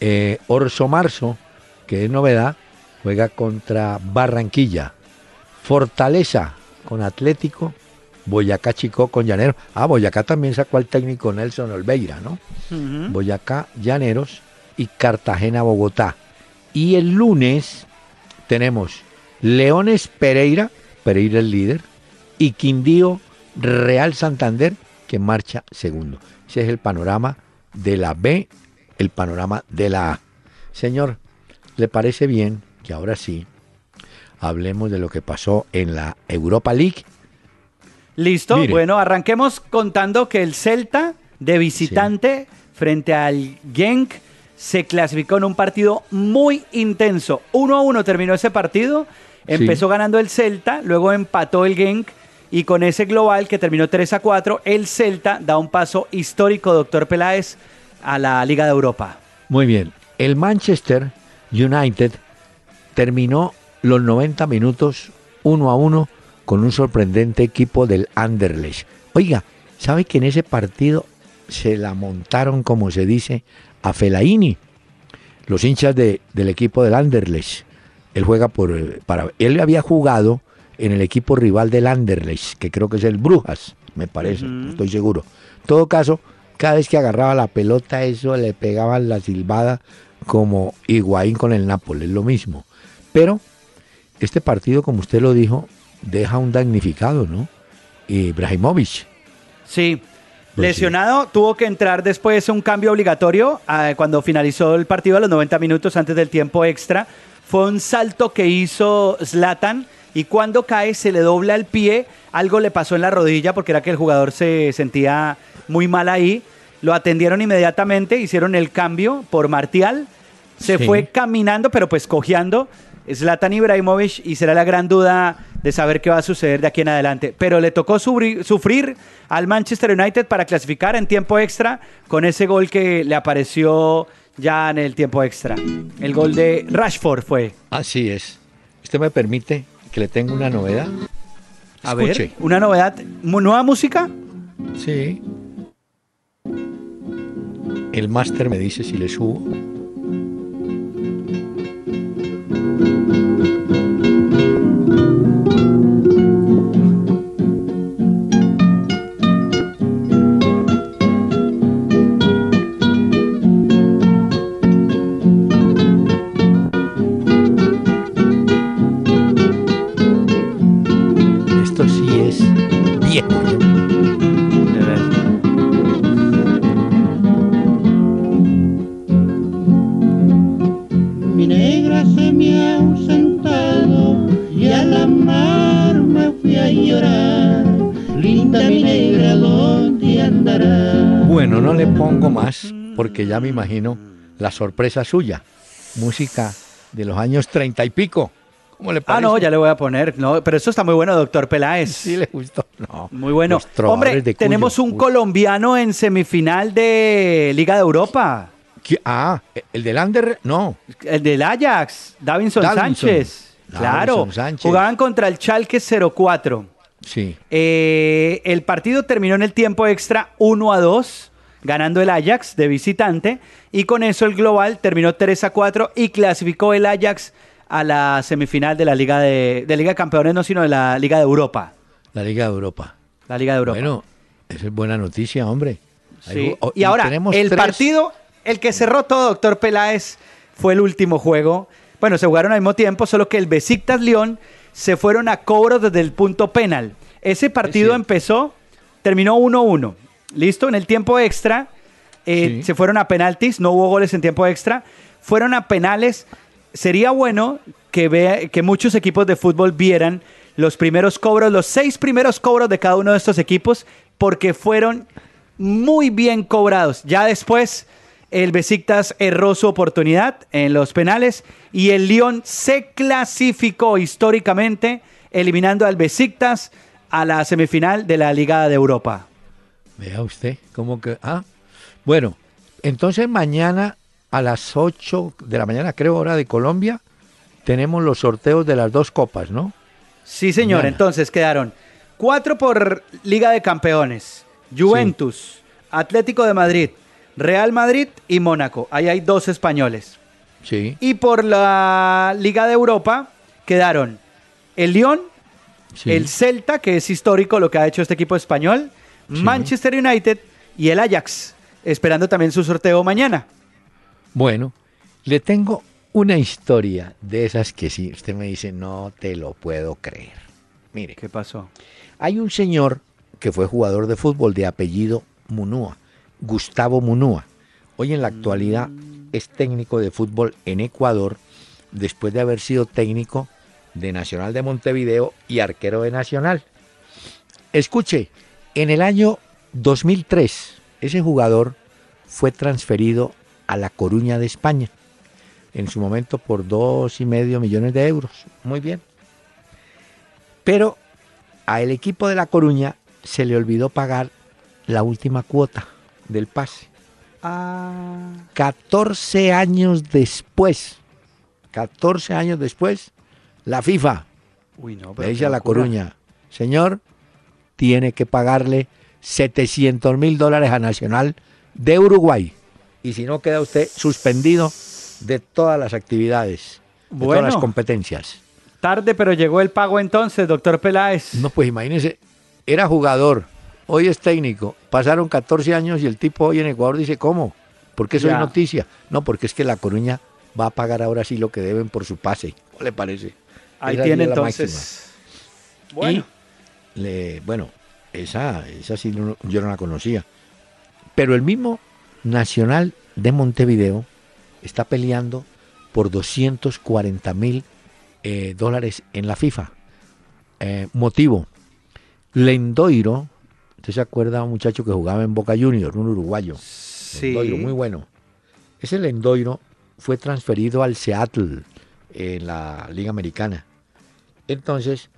S2: Eh, Orso Marzo, que es novedad, juega contra Barranquilla. Fortaleza con Atlético. Boyacá Chico con Llaneros. Ah, Boyacá también sacó al técnico Nelson Olveira, ¿no? Boyacá, Llaneros y Cartagena, Bogotá. Y el lunes tenemos Leones Pereira, Pereira el líder, y Quindío Real Santander, que marcha segundo. Ese es el panorama de la B, el panorama de la A. Señor, ¿le parece bien que ahora sí hablemos de lo que pasó en la Europa League?
S3: ¿Listo?
S2: Mire.
S3: Bueno, arranquemos contando que el Celta de visitante frente al Genk se clasificó en un partido muy intenso. 1 a 1 terminó ese partido. Empezó ganando el Celta, luego empató el Genk y con ese global que terminó 3 a 4, el Celta da un paso histórico, doctor Peláez, a la Liga de Europa.
S2: Muy bien. El Manchester United terminó los 90 minutos uno a uno con un sorprendente equipo del Anderlecht. Oiga, ¿sabe que en ese partido se la montaron, como se dice, a Felaini? Los hinchas de, del equipo del Anderlecht. Él juega por. eh, Para, él había jugado en el equipo rival del Anderlecht, que creo que es el Brujas, me parece, estoy seguro. En todo caso, cada vez que agarraba la pelota, eso le pegaban la silbada como Higuaín con el Nápoles, lo mismo. Pero este partido, como usted lo dijo, deja un damnificado, ¿no? Ibrahimovic.
S3: Sí.
S2: Pues
S3: Lesionado, tuvo que entrar después un cambio obligatorio ah, cuando finalizó el partido a los 90 minutos antes del tiempo extra. Fue un salto que hizo Zlatan y cuando cae se le dobla el pie, algo le pasó en la rodilla porque era que el jugador se sentía muy mal ahí. Lo atendieron inmediatamente, hicieron el cambio por Martial. Se
S2: Sí.
S3: fue caminando, pero pues cojeando. Zlatan Ibrahimovic y será la gran duda de saber qué va a suceder de aquí en adelante. Pero le tocó sufrir al Manchester United para clasificar en tiempo extra con ese gol que le apareció ya en el tiempo extra. El gol de Rashford fue.
S2: Así es. ¿Usted me permite que le tenga una novedad?
S3: A
S2: Escuche.
S3: ver, una novedad, nueva música.
S2: Sí. El máster me dice si le subo. Ya me imagino la sorpresa suya. Música de los años treinta y pico. ¿Cómo le
S3: Ah,
S2: parece?
S3: no, ya le voy a poner. No, pero eso está muy bueno, doctor Peláez.
S2: Sí le gustó. No.
S3: Muy bueno. Hombre,
S2: de
S3: tenemos un
S2: Uy.
S3: colombiano en semifinal de Liga de Europa.
S2: ¿Qué? Ah, el del Under, no.
S3: El del Ajax, Davinson,
S2: Davinson.
S3: Sánchez. Claro.
S2: Sánchez.
S3: Jugaban contra el Schalke 04.
S2: Sí.
S3: Eh, el partido terminó en el tiempo extra 1 a 2, ganando el Ajax de visitante. Y con eso el global terminó 3 a 4 y clasificó el Ajax a la semifinal de la Liga de, de Liga de Campeones, no, sino de la Liga de Europa.
S2: La Liga de Europa.
S3: La Liga de Europa.
S2: Bueno, esa es buena noticia, hombre.
S3: Sí.
S2: Oh,
S3: Y ahora,
S2: tenemos
S3: el
S2: tres-
S3: partido, el que cerró todo, doctor Peláez, fue el último juego. Bueno, se jugaron al mismo tiempo, solo que el Besiktas León se fueron a cobro desde el punto penal. Ese partido empezó, terminó 1-1. ¿Listo? En el tiempo extra eh,
S2: Sí.
S3: se fueron a penaltis, no hubo goles en tiempo extra. Fueron a penales. Sería bueno que, vea, que muchos equipos de fútbol vieran los primeros cobros, los seis primeros cobros de cada uno de estos equipos, porque fueron muy bien cobrados. Ya después el Besiktas erró su oportunidad en los penales y el Lyon se clasificó históricamente eliminando al Besiktas a la semifinal de la Liga de Europa.
S2: Vea usted, cómo que... Ah, bueno, entonces mañana a las 8 de la mañana, creo, hora de Colombia, tenemos los sorteos de las dos copas, ¿no?
S3: Sí, señor.
S2: Mañana.
S3: Entonces quedaron cuatro por Liga de Campeones. Juventus, Atlético de Madrid, Real Madrid y Mónaco. Ahí hay dos españoles.
S2: Sí.
S3: Y por la Liga de Europa quedaron el Lyon,
S2: sí.
S3: el Celta, que es histórico lo que ha hecho este equipo español, Manchester United y el Ajax, esperando también su sorteo mañana.
S2: Bueno, le tengo una historia de esas que sí, usted me dice, no te lo puedo creer. Mire,
S3: ¿Qué pasó?
S2: hay un señor que fue jugador de fútbol de apellido Munúa, Gustavo Munúa. Hoy en la actualidad es técnico de fútbol en Ecuador, después de haber sido técnico de Nacional de Montevideo y arquero de Nacional. Escuche, en el año 2003, ese jugador fue transferido a La Coruña de España, en su momento por dos y medio millones de euros. Muy bien. Pero a el equipo de La Coruña se le olvidó pagar la última cuota del pase.
S3: Ah,
S2: 14 años después, 14 años después, la FIFA
S3: Uy, no,
S2: Le
S3: pero
S2: dice
S3: qué
S2: a La
S3: locura.
S2: Coruña, señor, tiene que pagarle 700 mil dólares a Nacional de Uruguay. Y si no, queda usted suspendido de todas las actividades, de
S3: Bueno.
S2: todas las competencias.
S3: Tarde, pero llegó el pago entonces, doctor Peláez.
S2: No, pues imagínese, era jugador, hoy es técnico, pasaron 14 años y el tipo hoy en Ecuador dice, ¿cómo? ¿Por qué soy
S3: Ya.
S2: noticia? No, porque es que La Coruña va a pagar ahora sí lo que deben por su pase. ¿Cómo le parece?
S3: Ahí
S2: Esa
S3: tiene entonces. Bueno,
S2: Y le- bueno, esa, esa sí no- yo no la conocía. Pero el mismo Nacional de Montevideo está peleando por 240 mil eh, dólares en la FIFA. Eh, motivo, Lendoiro, ¿usted se acuerda de un muchacho que jugaba en Boca Juniors, un uruguayo?
S3: sí.
S2: Lendoiro, muy bueno. Ese Lendoiro fue transferido al Seattle en la Liga Americana. Entonces,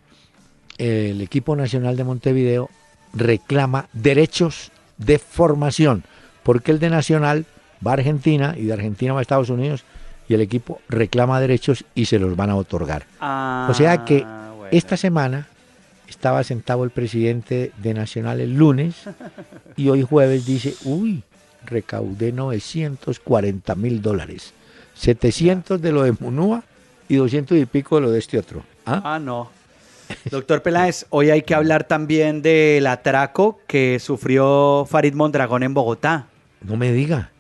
S2: el equipo nacional de Montevideo reclama derechos de formación, porque el de Nacional va a Argentina y de Argentina va a Estados Unidos y el equipo reclama derechos y se los van a otorgar. o sea que
S3: Ah, bueno.
S2: esta semana estaba sentado el presidente de Nacional el lunes y hoy jueves dice, uy, recaudé 940 mil dólares, 700 de lo de Munúa y 200 y pico de lo de este otro. ¿Ah?
S3: Ah, no. Doctor Peláez, hoy hay que hablar también del atraco que sufrió Farid Mondragón en Bogotá.
S2: No me diga.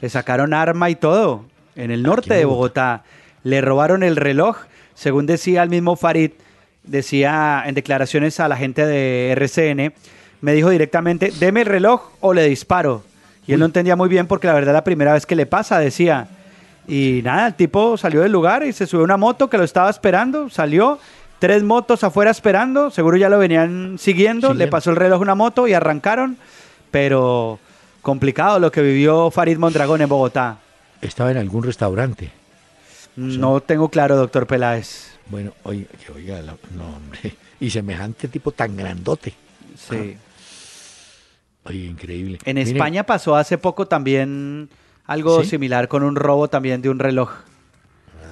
S3: Le sacaron arma y todo en el norte de
S2: Bogotá.
S3: Bogotá. Le robaron el reloj, según decía el mismo Farid, decía en declaraciones a la gente de RCN, me dijo directamente, deme el reloj o le disparo. Y él no entendía muy bien porque la verdad la primera vez que le pasa, decía. Y nada, el tipo salió del lugar y se subió a una moto que lo estaba esperando, salió, tres motos afuera esperando, seguro ya lo venían siguiendo, le pasó el reloj una moto y arrancaron, pero complicado lo que vivió Farid Mondragón en Bogotá.
S2: Estaba en algún restaurante.
S3: No tengo claro, doctor Peláez.
S2: Bueno, oiga, la- no, hombre. Y semejante tipo tan grandote.
S3: Sí.
S2: Oye, increíble.
S3: En
S2: Mire,
S3: España pasó hace poco también algo
S2: ¿Sí?
S3: similar con un robo también de un reloj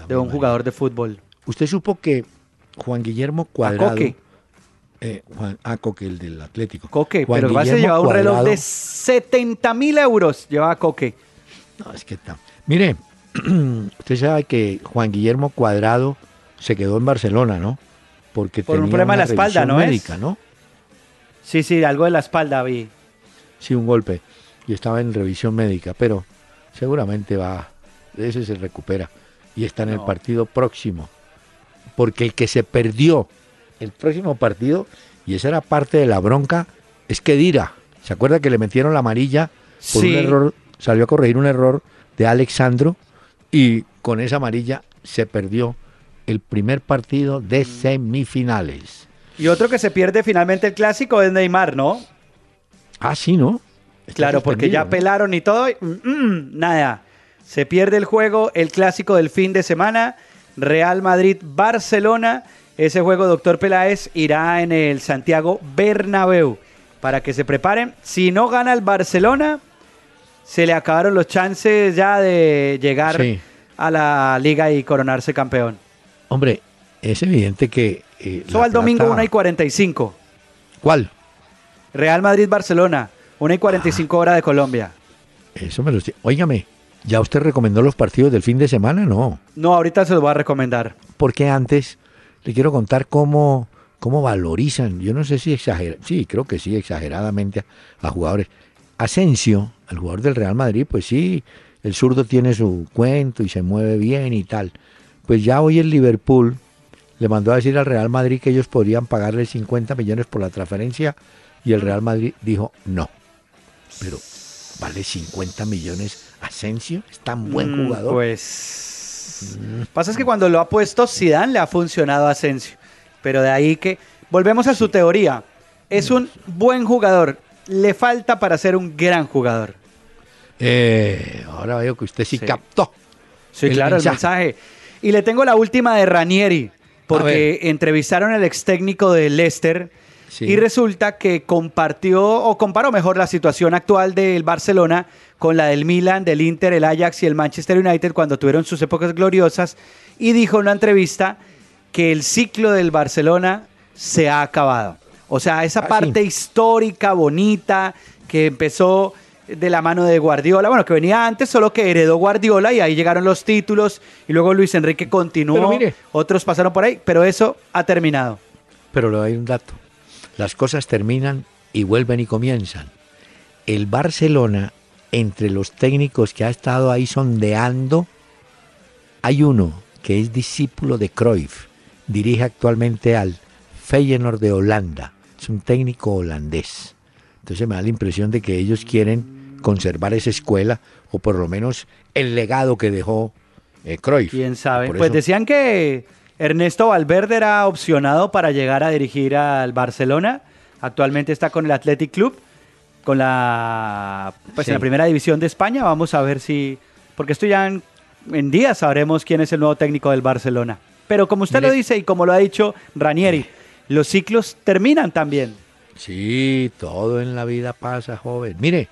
S3: de un jugador de fútbol.
S2: Usted supo que Juan Guillermo Cuadrado.
S3: Coque.
S2: eh, Juan, ah, Coque, el del Atlético.
S3: Coque,
S2: Juan
S3: pero
S2: Guillermo
S3: llevaba un reloj de 70 mil euros. Llevaba Coque.
S2: No, es que está. Mire, usted sabe que Juan Guillermo Cuadrado se quedó en Barcelona, ¿no? Porque
S3: Por un problema de la espalda, ¿no es?
S2: médica, ¿no?
S3: Sí, sí, algo de la espalda vi.
S2: Sí, un golpe. Y estaba en revisión médica, pero seguramente va, de ese se recupera. Y está en el partido próximo. Porque el que se perdió el próximo partido, y esa era parte de la bronca, es que Dira. ¿Se acuerda que le metieron la amarilla por
S3: Sí.
S2: un error? Salió a corregir un error de Alexandro y con esa amarilla se perdió el primer partido de semifinales.
S3: Y otro que se pierde finalmente el clásico es Neymar, ¿no?
S2: Ah, sí, ¿no? Está
S3: Claro, porque ya pelaron y todo. y, mm, mm, nada. Se pierde el juego, el clásico del fin de semana. Real Madrid-Barcelona. Ese juego, doctor Peláez, irá en el Santiago Bernabéu. Para que se preparen. Si no gana el Barcelona, se le acabaron los chances ya de llegar
S2: Sí.
S3: a la liga y coronarse campeón.
S2: Hombre, es evidente que... eh,
S3: Eso va el domingo
S2: plata-
S3: 1 y 45.
S2: ¿Cuál?
S3: Real Madrid-Barcelona. 1 y 45 horas de Colombia.
S2: Eso me lo estoy... Óigame, ¿ya usted recomendó los partidos del fin de semana? No.
S3: No, ahorita se los voy a recomendar.
S2: Porque antes le quiero contar cómo, cómo valorizan, yo no sé si exagera, sí, creo que sí, exageradamente a, a jugadores. Asensio, el jugador del Real Madrid, pues sí, el zurdo tiene su cuento y se mueve bien y tal. Pues ya hoy el Liverpool le mandó a decir al Real Madrid que ellos podrían pagarle 50 millones por la transferencia y el Real Madrid dijo no. Pero vale 50 millones Asensio, es tan buen
S3: Mm,
S2: jugador.
S3: Pues. Pasa es que cuando lo ha puesto Zidane le ha funcionado a Asensio. Pero de ahí que. Volvemos a su teoría. Es un buen jugador. Le falta para ser un gran jugador.
S2: Eh, ahora veo que usted sí,
S3: Sí.
S2: captó.
S3: Sí,
S2: El
S3: claro,
S2: mensaje.
S3: el mensaje. Y le tengo la última de Ranieri. Porque entrevistaron al ex técnico de Leicester.
S2: Sí.
S3: Y resulta que compartió, o comparó mejor la situación actual del Barcelona con la del Milan, del Inter, el Ajax y el Manchester United cuando tuvieron sus épocas gloriosas. Y dijo en una entrevista que el ciclo del Barcelona se ha acabado. O sea, esa
S2: Ah,
S3: parte histórica, bonita, que empezó de la mano de Guardiola, bueno, que venía antes, solo que heredó Guardiola y ahí llegaron los títulos y luego Luis Enrique continuó,
S2: Pero mire.
S3: otros pasaron por ahí, pero eso ha terminado.
S2: Pero le doy un dato. Las cosas terminan y vuelven y comienzan. El Barcelona, entre los técnicos que ha estado ahí sondeando, hay uno que es discípulo de Cruyff. Dirige actualmente al Feyenoord de Holanda. Es un técnico holandés. Entonces me da la impresión de que ellos quieren conservar esa escuela o por lo menos el legado que dejó eh, Cruyff.
S3: Quién sabe.
S2: Por
S3: Pues
S2: eso-
S3: decían que Ernesto Valverde era opcionado para llegar a dirigir al Barcelona. Actualmente está con el Athletic Club, con la pues
S2: Sí.
S3: en la primera división de España. Vamos a ver si porque esto ya en, en días sabremos quién es el nuevo técnico del Barcelona. Pero como usted lo dice y como lo ha dicho Ranieri, los ciclos terminan también.
S2: Sí, todo en la vida pasa, joven. Mire,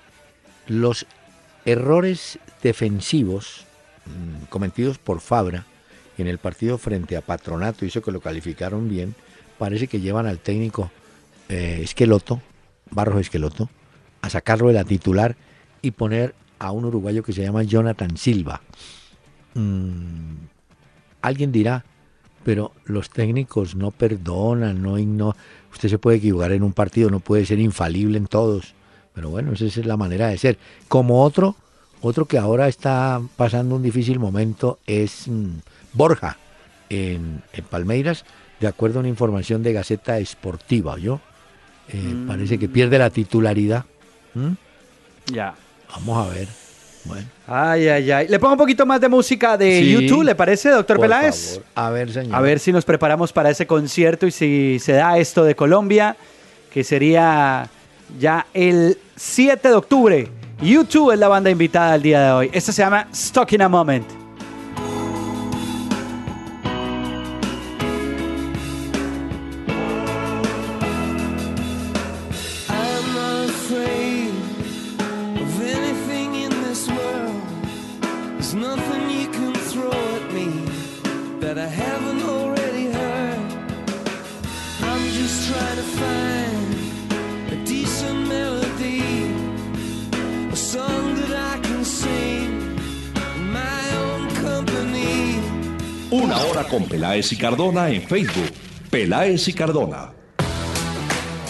S2: los errores defensivos mm, cometidos por Fabra en el partido frente a Patronato, hizo que lo calificaron bien, parece que llevan al técnico eh, Esqueloto, Barros Esqueloto, a sacarlo de la titular y poner a un uruguayo que se llama Jonathan Silva. Mm, alguien dirá, pero los técnicos no perdonan, no igno- Usted se puede equivocar en un partido, no puede ser infalible en todos. Pero bueno, esa es la manera de ser. Como otro, otro que ahora está pasando un difícil momento es mm, Borja en, en Palmeiras, de acuerdo a una información de Gaceta Esportiva, ¿yo? Parece que pierde la titularidad. ¿Mm?
S3: Ya.
S2: Vamos a ver. Bueno,
S3: Ay, ay, ay. Le pongo un poquito más de música de
S2: Sí.
S3: YouTube, ¿le parece, doctor
S2: por
S3: Peláez?
S2: favor. A ver, señor.
S3: A ver si nos preparamos para ese concierto y si se da esto de Colombia, que sería ya el 7 de octubre. YouTube es la banda invitada al día de hoy. Esta se llama Stuck in a Moment.
S1: Una hora con Peláez y Cardona en Facebook. Peláez y Cardona.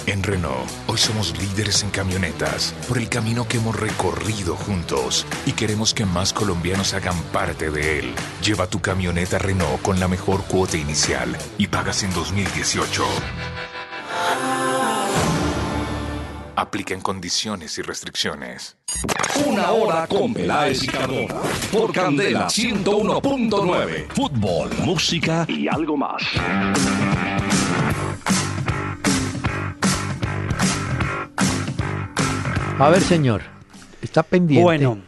S5: En Renault, hoy somos líderes en camionetas por el camino que hemos recorrido juntos y queremos que más colombianos hagan parte de él. Lleva tu camioneta Renault con la mejor cuota inicial y pagas en 2018. Aplica en condiciones y restricciones.
S1: Una hora con Peláez y Cardona. Por Candela 101.9. Fútbol, música y algo más.
S2: A ver, señor. Está pendiente
S3: Bueno.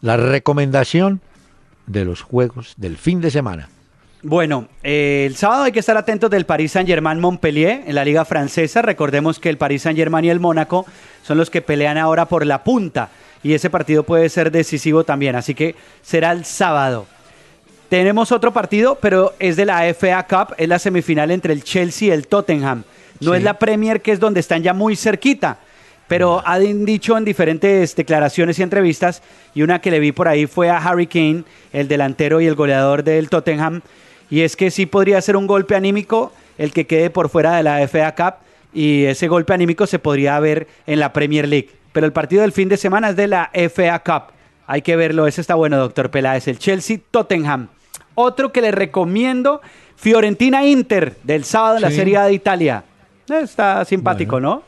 S2: la recomendación de los juegos del fin de semana.
S3: Bueno, eh, el sábado hay que estar atentos del Paris Saint-Germain Montpellier en la liga francesa. Recordemos que el Paris Saint-Germain y el Mónaco son los que pelean ahora por la punta y ese partido puede ser decisivo también, así que será el sábado. Tenemos otro partido, pero es de la FA Cup, es la semifinal entre el Chelsea y el Tottenham. No
S2: Sí.
S3: es la Premier, que es donde están ya muy cerquita, pero han dicho en diferentes declaraciones y entrevistas, y una que le vi por ahí fue a Harry Kane, el delantero y el goleador del Tottenham, y es que sí podría ser un golpe anímico el que quede por fuera de la FA Cup, y ese golpe anímico se podría ver en la Premier League. Pero el partido del fin de semana es de la FA Cup. Hay que verlo, ese está bueno, doctor Peláez. El Chelsea-Tottenham. Otro que le recomiendo, Fiorentina-Inter, del sábado en la. Serie A de Italia. Eh, Está simpático, ¿no?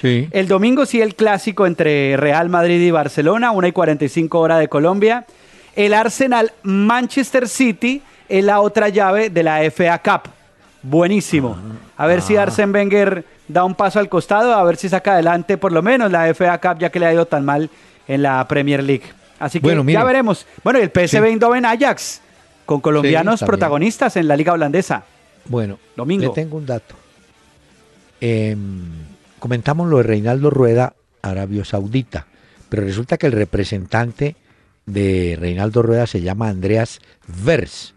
S2: Sí.
S3: El domingo sí el clásico entre Real Madrid y Barcelona, 1 y 45 hora de Colombia. El Arsenal Manchester City es la otra llave de la FA Cup. Buenísimo. A ver si Arsene Wenger da un paso al costado, a ver si saca adelante por lo menos la FA Cup ya que le ha ido tan mal en la Premier League. Así que
S2: Bueno,
S3: ya veremos. Bueno, y el PSV
S2: Sí.
S3: Eindhoven Ajax con colombianos protagonistas en la liga holandesa.
S2: Bueno,
S3: Domingo.
S2: le tengo un dato. Em, comentamos lo de Reinaldo Rueda, Arabia Saudita, pero resulta que el representante de Reinaldo Rueda se llama Andreas Vers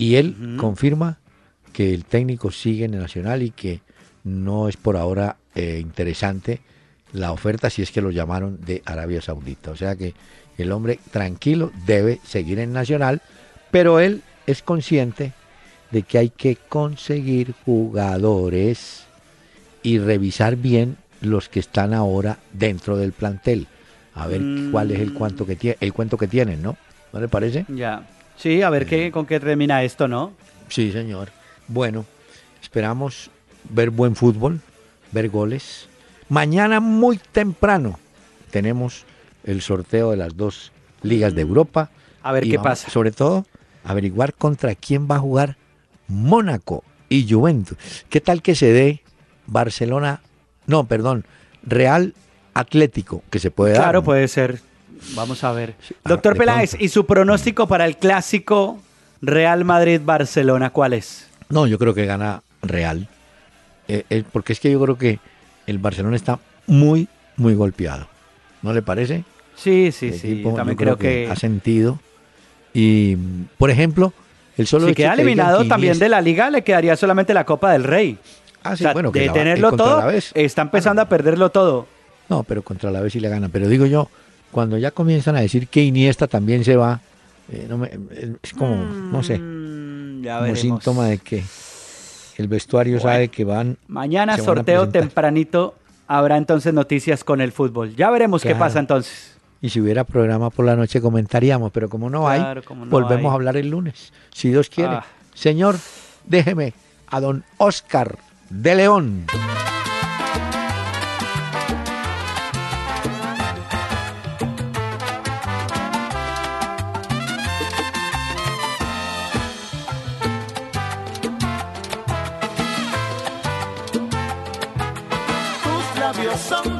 S2: y él confirma que el técnico sigue en el Nacional y que no es por ahora eh, interesante la oferta si es que lo llamaron de Arabia Saudita. O sea que el hombre tranquilo debe seguir en Nacional, pero él es consciente de que hay que conseguir jugadores y revisar bien los que están ahora dentro del plantel. A ver cuál es el cuento que tiene, el cuento que tienen, ¿no? ¿No le parece?
S3: Ya. Sí, a ver qué, con qué termina esto, ¿no?
S2: Sí, señor. Bueno, esperamos ver buen fútbol, ver goles. Mañana muy temprano tenemos el sorteo de las dos ligas de Europa.
S3: A ver
S2: Y
S3: qué
S2: vamos,
S3: pasa.
S2: Sobre todo, averiguar contra quién va a jugar Mónaco y Juventus. ¿Qué tal que se dé Barcelona? No, perdón, Real Atlético, que se puede dar.
S3: Claro,
S2: ¿no?
S3: puede ser. Vamos a ver.
S2: Ah,
S3: Doctor
S2: de
S3: Peláez. ¿y su pronóstico para el clásico Real Madrid-Barcelona cuál es?
S2: No, yo creo que gana Real. Eh, eh, porque es que yo creo que el Barcelona está muy, muy golpeado. ¿No le parece?
S3: Sí, sí,
S2: El
S3: sí.
S2: equipo,
S3: yo también
S2: yo
S3: creo que,
S2: ha sentido. Y, por ejemplo, el solo
S3: si queda eliminado
S2: que
S3: también
S2: Iniesta-
S3: de la liga, le quedaría solamente la Copa del Rey.
S2: Ah, sí,
S3: O sea,
S2: bueno, que
S3: de
S2: la
S3: tenerlo todo,
S2: la vez.
S3: está empezando a perderlo todo.
S2: No, pero contra la vez sí le gana. Pero digo yo, cuando ya comienzan a decir que Iniesta también se va, eh, no me- eh, es como, no sé,
S3: Mm,
S2: como síntoma de que el vestuario sabe que van.
S3: Mañana
S2: van
S3: sorteo tempranito. Habrá entonces noticias con el fútbol. Ya veremos qué pasa entonces.
S2: Y si hubiera programa por la noche comentaríamos, pero como no
S3: Claro,
S2: hay,
S3: como no
S2: volvemos
S3: hay.
S2: a hablar el lunes, si Dios quiere.
S3: Ah.
S2: Señor, déjeme a don Oscar de León.
S4: Tus labios